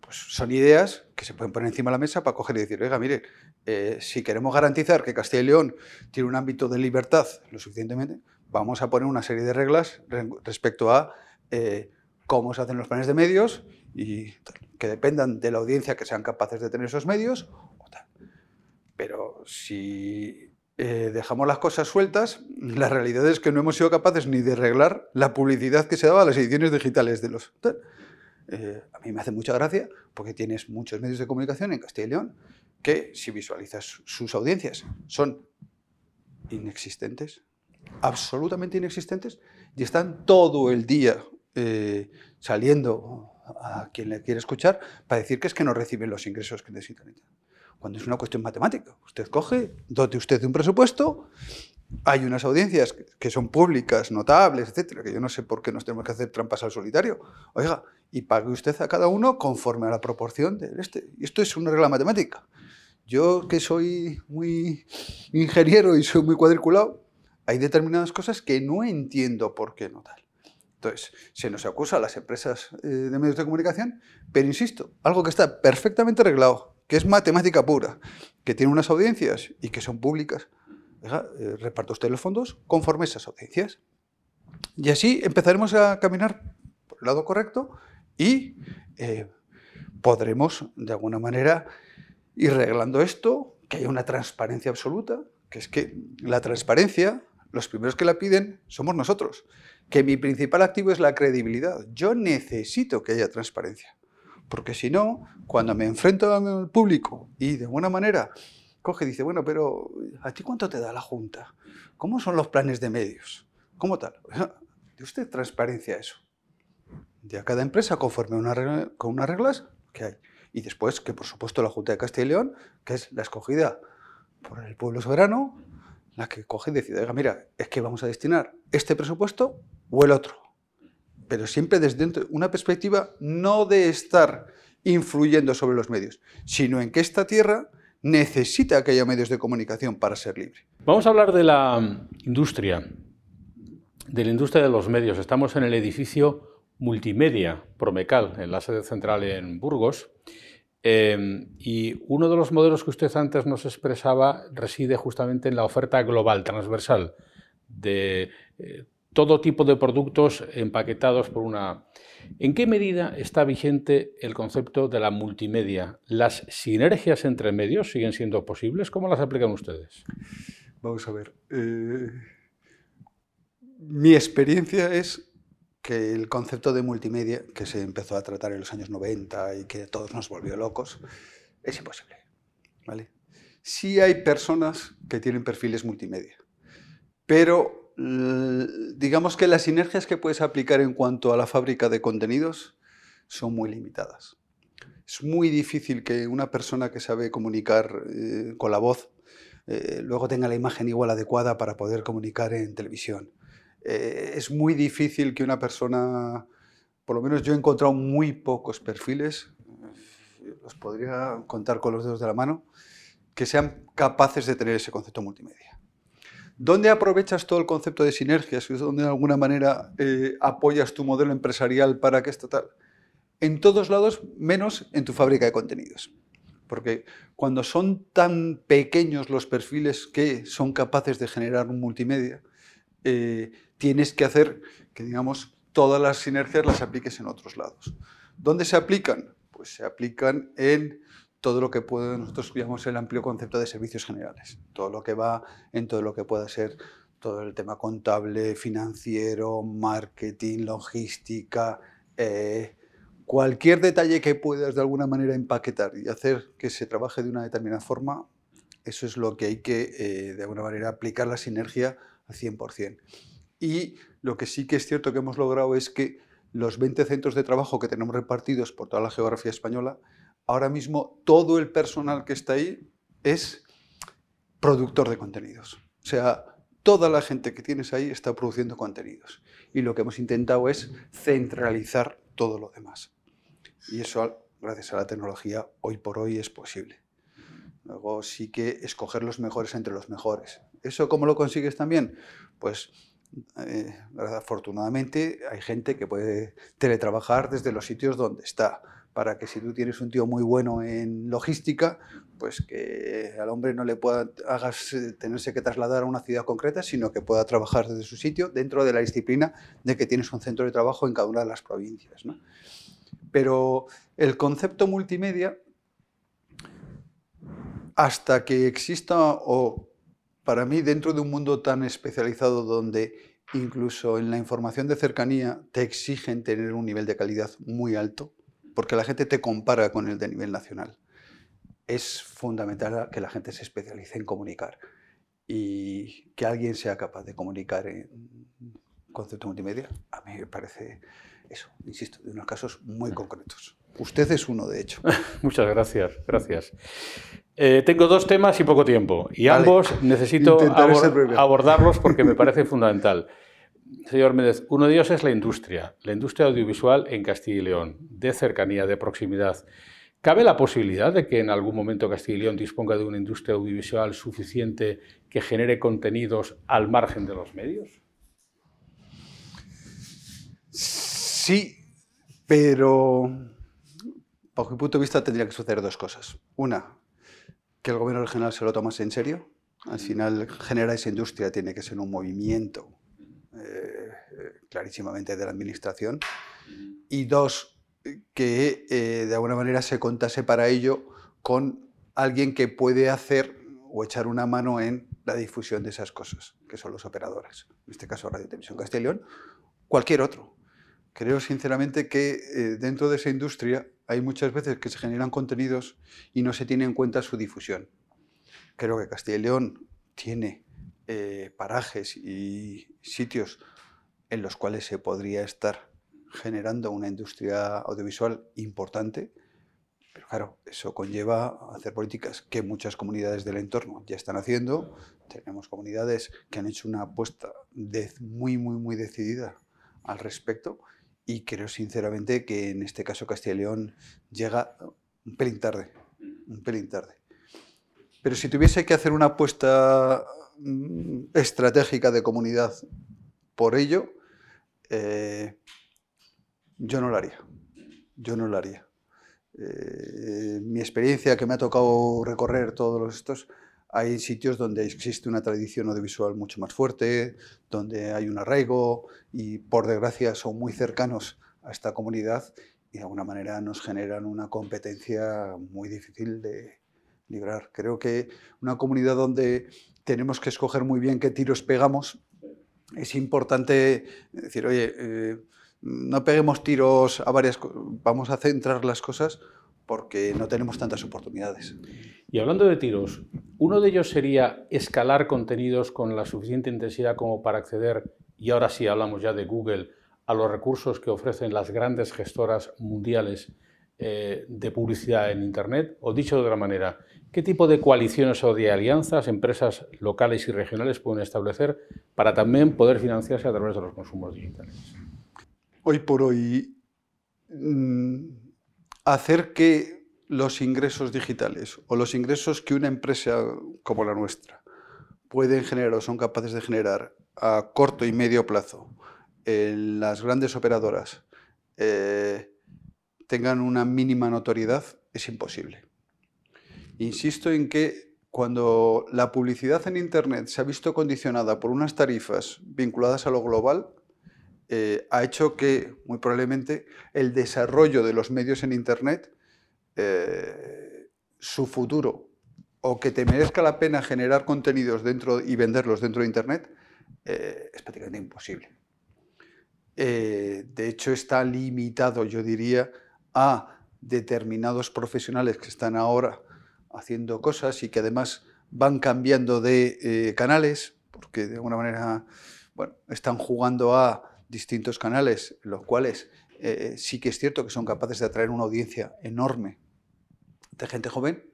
pues son ideas que se pueden poner encima de la mesa para coger y decir, oiga, mire, eh, si queremos garantizar que Castilla y León tiene un ámbito de libertad lo suficientemente, vamos a poner una serie de reglas respecto a cómo se hacen los planes de medios y que dependan de la audiencia que sean capaces de tener esos medios. Pero si eh, dejamos las cosas sueltas, la realidad es que no hemos sido capaces ni de arreglar la publicidad que se daba a las ediciones digitales de los... a mí me hace mucha gracia porque tienes muchos medios de comunicación en Castilla y León que si visualizas sus audiencias son inexistentes, absolutamente inexistentes, y están todo el día eh, saliendo a quien le quiere escuchar para decir que es que no reciben los ingresos que necesitan. Cuando es una cuestión matemática. Usted coge, dote usted de un presupuesto, hay unas audiencias que son públicas, notables, etcétera, que yo no sé por qué nos tenemos que hacer trampas al solitario. Oiga, y pague usted a cada uno conforme a la proporción del este. Y esto es una regla matemática. Yo que soy muy ingeniero y soy muy cuadriculado, hay determinadas cosas que no entiendo por qué no tal. Entonces, se nos acusa a las empresas eh, de medios de comunicación, pero insisto, algo que está perfectamente arreglado, que es matemática pura, que tiene unas audiencias y que son públicas. Eh, reparta usted los fondos conforme a esas audiencias. Y así empezaremos a caminar por el lado correcto y eh, podremos, de alguna manera, ir reglando esto, que haya una transparencia absoluta, que es que la transparencia los primeros que la piden somos nosotros. Que mi principal activo es la credibilidad. Yo necesito que haya transparencia. Porque si no, cuando me enfrento al público y de buena manera coge y dice, bueno, pero ¿a ti cuánto te da la Junta? ¿Cómo son los planes de medios? ¿Cómo tal? ¿De usted transparencia eso? De a cada empresa conforme una con unas reglas que hay. Y después que, por supuesto, la Junta de Castilla y León, que es la escogida por el pueblo soberano, la que coge y decide, mira, es que vamos a destinar este presupuesto o el otro. Pero siempre desde una perspectiva no de estar influyendo sobre los medios, sino en que esta tierra necesita que haya medios de comunicación para ser libre. Vamos a hablar de la industria, de la industria de los medios. Estamos en el edificio multimedia Promecal, en la sede central en Burgos. Eh, y uno de los modelos que usted antes nos expresaba reside justamente en la oferta global, transversal, de eh, todo tipo de productos empaquetados por una... ¿En qué medida está vigente el concepto de la multimedia? ¿Las sinergias entre medios siguen siendo posibles? ¿Cómo las aplican ustedes? Vamos a ver. Eh, mi experiencia es que el concepto de multimedia, que se empezó a tratar en los años 90 y que todos nos volvió locos, es imposible. ¿vale? Sí hay personas que tienen perfiles multimedia, pero digamos que las sinergias que puedes aplicar en cuanto a la fábrica de contenidos son muy limitadas. Es muy difícil que una persona que sabe comunicar eh, con la voz eh, luego tenga la imagen igual adecuada para poder comunicar en televisión. Eh, es muy difícil que una persona, por lo menos yo he encontrado muy pocos perfiles, los podría contar con los dedos de la mano, que sean capaces de tener ese concepto multimedia. ¿Dónde aprovechas todo el concepto de sinergias? ¿Dónde de alguna manera eh, apoyas tu modelo empresarial para que esto tal? En todos lados, menos en tu fábrica de contenidos. Porque cuando son tan pequeños los perfiles que son capaces de generar un multimedia, eh, tienes que hacer que, digamos, todas las sinergias las apliques en otros lados. ¿Dónde se aplican? Pues se aplican en todo lo que puede, nosotros llamamos el amplio concepto de servicios generales, todo lo que va en todo lo que pueda ser todo el tema contable, financiero, marketing, logística, eh, cualquier detalle que puedas de alguna manera empaquetar y hacer que se trabaje de una determinada forma, eso es lo que hay que eh, de alguna manera aplicar la sinergia al 100%. Y lo que sí que es cierto que hemos logrado es que los 20 centros de trabajo que tenemos repartidos por toda la geografía española ahora mismo todo el personal que está ahí es productor de contenidos. O sea, toda la gente que tienes ahí está produciendo contenidos. Y lo que hemos intentado es centralizar todo lo demás. Y eso, gracias a la tecnología, hoy por hoy es posible. Luego sí que escoger los mejores entre los mejores. ¿Eso cómo lo consigues también? Pues eh, afortunadamente hay gente que puede teletrabajar desde los sitios donde está para que si tú tienes un tío muy bueno en logística, pues que al hombre no le pueda hagas eh, tenerse que trasladar a una ciudad concreta, sino que pueda trabajar desde su sitio dentro de la disciplina de que tienes un centro de trabajo en cada una de las provincias. Pero el concepto multimedia, hasta que exista, o para mí dentro de un mundo tan especializado donde incluso en la información de cercanía te exigen tener un nivel de calidad muy alto, porque la gente te compara con el de nivel nacional. Es fundamental que la gente se especialice en comunicar y que alguien sea capaz de comunicar en concepto multimedia, a mí me parece eso, insisto, de unos casos muy mm. concretos. Usted es uno, de hecho. Muchas gracias, gracias. Eh, tengo dos temas y poco tiempo, y ambos necesito abordarlos porque me parece fundamental. Señor Méndez, uno de ellos es la industria, la industria audiovisual en Castilla y León, de cercanía, de proximidad. ¿Cabe la posibilidad de que en algún momento Castilla y León disponga de una industria audiovisual suficiente que genere contenidos al margen de los medios? Sí, pero bajo mi punto de vista tendría que suceder dos cosas. Una, que el gobierno regional se lo tomase en serio. Al final, generar esa industria tiene que ser un movimiento eh, clarísimamente de la Administración, y dos, que eh, de alguna manera se contase para ello con alguien que puede hacer o echar una mano en la difusión de esas cosas, que son los operadores. En este caso, Radio Televisión León, cualquier otro. Creo sinceramente que eh, dentro de esa industria hay muchas veces que se generan contenidos y no se tiene en cuenta su difusión. Creo que Castilla y León tiene eh, parajes y sitios en los cuales se podría estar generando una industria audiovisual importante, pero claro, eso conlleva hacer políticas que muchas comunidades del entorno ya están haciendo. Tenemos comunidades que han hecho una apuesta muy, muy, muy decidida al respecto y creo sinceramente que en este caso Castilla y León llega un pelín tarde, un pelín tarde. Pero si tuviese que hacer una apuesta mm, estratégica de comunidad por ello, eh, yo no lo haría. Yo no lo haría. Eh, mi experiencia que me ha tocado recorrer todos estos, hay sitios donde existe una tradición audiovisual mucho más fuerte, donde hay un arraigo y por desgracia son muy cercanos a esta comunidad y de alguna manera nos generan una competencia muy difícil de librar. Creo que una comunidad donde tenemos que escoger muy bien qué tiros pegamos, es importante decir, oye, eh, no peguemos tiros a varias vamos a centrar las cosas porque no tenemos tantas oportunidades. Y hablando de tiros, uno de ellos sería escalar contenidos con la suficiente intensidad como para acceder, y ahora sí hablamos ya de Google, a los recursos que ofrecen las grandes gestoras mundiales eh, de publicidad en Internet? O dicho de otra manera, ¿qué tipo de coaliciones o de alianzas empresas locales y regionales pueden establecer para también poder financiarse a través de los consumos digitales? hoy por hoy mm, hacer que los ingresos digitales o los ingresos que una empresa como la nuestra pueden generar o son capaces de generar a corto y medio plazo en las grandes operadoras eh, tengan una mínima notoriedad es imposible. Insisto en que cuando la publicidad en Internet se ha visto condicionada por unas tarifas vinculadas a lo global, eh, ha hecho que, muy probablemente, el desarrollo de los medios en Internet, eh, su futuro, o que te merezca la pena generar contenidos dentro y venderlos dentro de Internet, eh, es prácticamente imposible. de hecho, está limitado, yo diría, a determinados profesionales que están ahora haciendo cosas y que además van cambiando de canales, porque de alguna manera bueno, están jugando a distintos canales, los cuales eh, sí que es cierto que son capaces de atraer una audiencia enorme de gente joven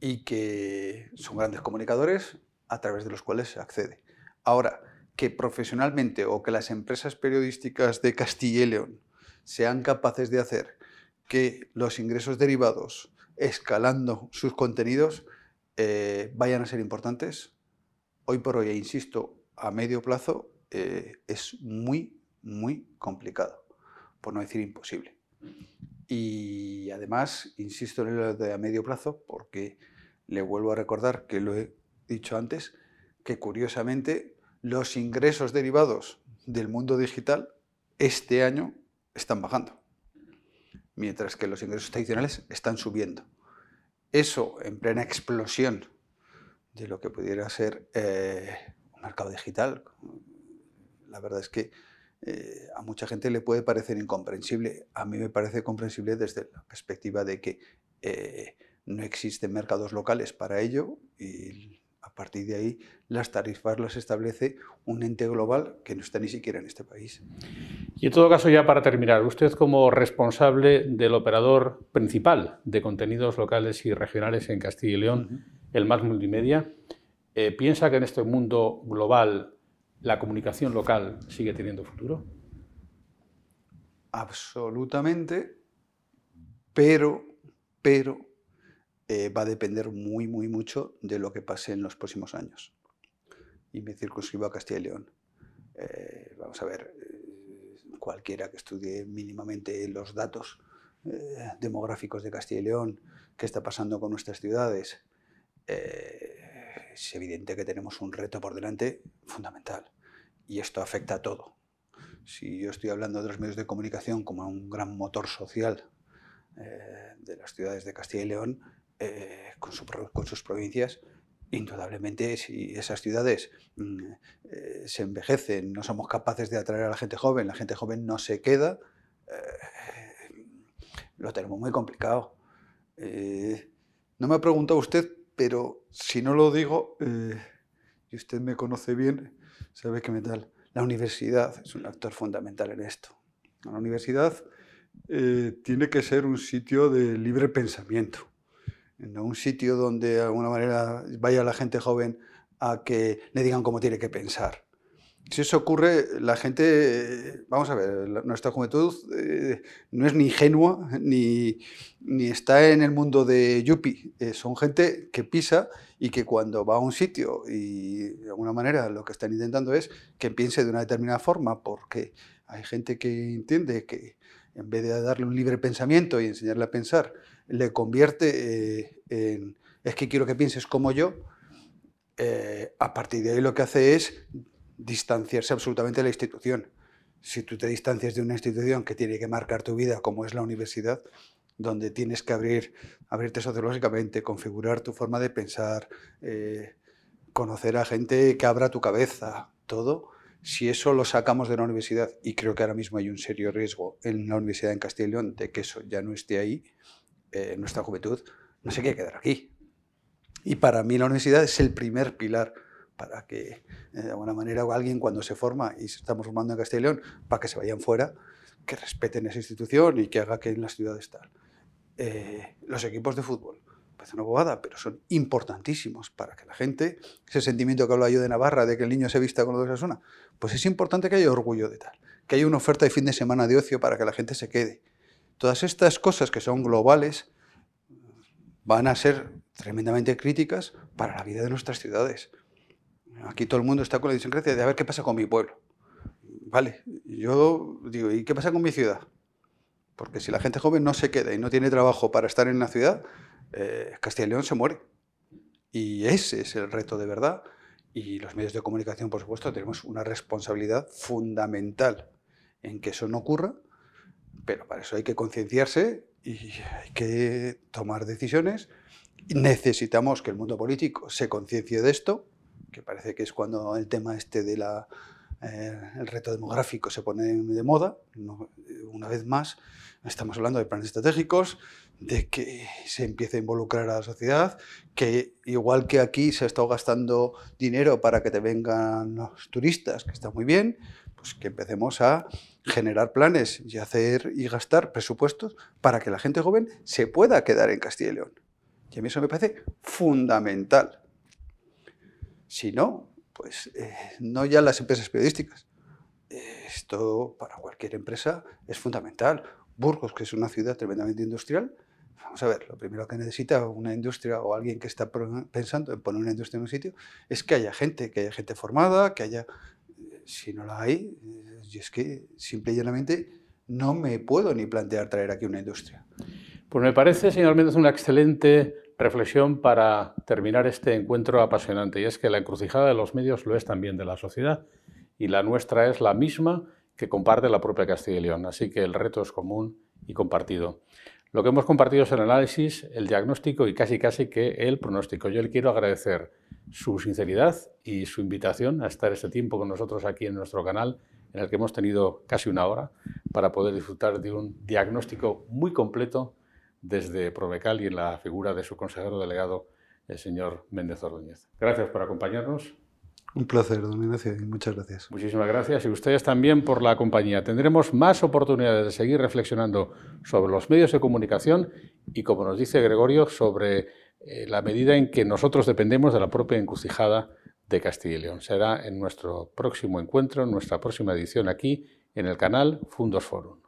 y que son grandes comunicadores a través de los cuales se accede. Ahora, que profesionalmente o que las empresas periodísticas de Castilla y León sean capaces de hacer que los ingresos derivados, escalando sus contenidos, eh, vayan a ser importantes, hoy por hoy, insisto, a medio plazo, eh, es muy muy complicado, por no decir imposible. Y además, insisto en lo de a medio plazo, porque le vuelvo a recordar que lo he dicho antes, que curiosamente los ingresos derivados del mundo digital este año están bajando, mientras que los ingresos tradicionales están subiendo. Eso en plena explosión de lo que pudiera ser eh, un mercado digital. La verdad es que eh, a mucha gente le puede parecer incomprensible. A mí me parece comprensible desde la perspectiva de que eh, no existen mercados locales para ello y a partir de ahí las tarifas las establece un ente global que no está ni siquiera en este país. Y en todo caso, ya para terminar, usted como responsable del operador principal de contenidos locales y regionales en Castilla y León, el Más Multimedia, eh, ¿piensa que en este mundo global la comunicación local sigue teniendo futuro? Absolutamente, pero, pero eh, va a depender muy, muy mucho de lo que pase en los próximos años. Y me circunscribo a Castilla y León. Eh, vamos a ver, eh, cualquiera que estudie mínimamente los datos demográficos de Castilla y León, qué está pasando con nuestras ciudades, es evidente que tenemos un reto por delante fundamental y esto afecta a todo. Si yo estoy hablando de los medios de comunicación como un gran motor social eh, de las ciudades de Castilla y León, eh, con, sus provincias, indudablemente si esas ciudades mm, eh, se envejecen, no somos capaces de atraer a la gente joven, la gente joven no se queda, lo tenemos muy complicado. No me ha preguntado usted, pero si no lo digo, y usted me conoce bien, sabe que me tal. La universidad es un actor fundamental en esto. La universidad tiene que ser un sitio de libre pensamiento en un sitio donde de alguna manera vaya la gente joven a que le digan cómo tiene que pensar. Si eso ocurre, la gente, vamos a ver, nuestra juventud eh, no es ni ingenua ni, ni, está en el mundo de yuppie. Eh, son gente que pisa y que cuando va a un sitio y de alguna manera lo que están intentando es que piense de una determinada forma, porque hay gente que entiende que en vez de darle un libre pensamiento y enseñarle a pensar, le convierte eh, en, es que quiero que pienses como yo, eh, a partir de ahí lo que hace es distanciarse absolutamente de la institución. Si tú te distancias de una institución que tiene que marcar tu vida, como es la universidad, donde tienes que abrir, abrirte sociológicamente, configurar tu forma de pensar, eh, conocer a gente que abra tu cabeza, todo, si eso lo sacamos de la universidad, y creo que ahora mismo hay un serio riesgo en la Universidad en Castilla y León de que eso ya no esté ahí, eh, en nuestra juventud, no se quiere quedar aquí. Y para mí la universidad es el primer pilar para que, eh, de alguna manera, alguien cuando se forma y se estamos formando en Castilla y León, para que se vayan fuera, que respeten esa institución y que haga que en las ciudades tal. Eh, los equipos de fútbol, parece una bobada, pero son importantísimos para que la gente, ese sentimiento que hablo yo de Navarra, de que el niño se vista con los de zona, pues es importante que haya orgullo de tal, que haya una oferta de fin de semana de ocio para que la gente se quede, Todas estas cosas que son globales van a ser tremendamente críticas para la vida de nuestras ciudades. Aquí todo el mundo está con la disincrasia de a ver qué pasa con mi pueblo. Vale, yo digo, ¿y qué pasa con mi ciudad? Porque si la gente joven no se queda y no tiene trabajo para estar en la ciudad, eh, Castilla y León se muere. Y ese es el reto de verdad. Y los medios de comunicación, por supuesto, tenemos una responsabilidad fundamental en que eso no ocurra pero para eso hay que concienciarse y hay que tomar decisiones. Necesitamos que el mundo político se conciencie de esto, que parece que es cuando el tema este del eh, reto demográfico se pone de moda. una vez más, estamos hablando de planes estratégicos, de que se empiece a involucrar a la sociedad, que igual que aquí se ha estado gastando dinero para que te vengan los turistas, que está muy bien, pues que empecemos a generar planes y hacer y gastar presupuestos para que la gente joven se pueda quedar en Castilla y León. Y a mí eso me parece fundamental. Si no, pues eh, no ya las empresas periodísticas. Esto para cualquier empresa es fundamental. Burgos, que es una ciudad tremendamente industrial, vamos a ver, lo primero que necesita una industria o alguien que está pensando en poner una industria en un sitio es que haya gente, que haya gente formada, que haya si no la hay, y es que simple y llanamente no me puedo ni plantear traer aquí una industria. Pues me parece, señor Méndez, una excelente reflexión para terminar este encuentro apasionante, y es que la encrucijada de los medios lo es también de la sociedad, y la nuestra es la misma que comparte la propia Castilla y León, así que el reto es común y compartido. Lo que hemos compartido es el análisis, el diagnóstico y casi casi que el pronóstico. Yo le quiero agradecer su sinceridad y su invitación a estar este tiempo con nosotros aquí en nuestro canal, en el que hemos tenido casi una hora para poder disfrutar de un diagnóstico muy completo desde Provecal y en la figura de su consejero delegado, el señor Méndez Ordóñez. Gracias por acompañarnos. Un placer, don Ignacio, y muchas gracias. Muchísimas gracias y ustedes también por la compañía. Tendremos más oportunidades de seguir reflexionando sobre los medios de comunicación y, como nos dice Gregorio, sobre eh, la medida en que nosotros dependemos de la propia encrucijada de Castilla y León. Será en nuestro próximo encuentro, en nuestra próxima edición aquí, en el canal Fundos Forum.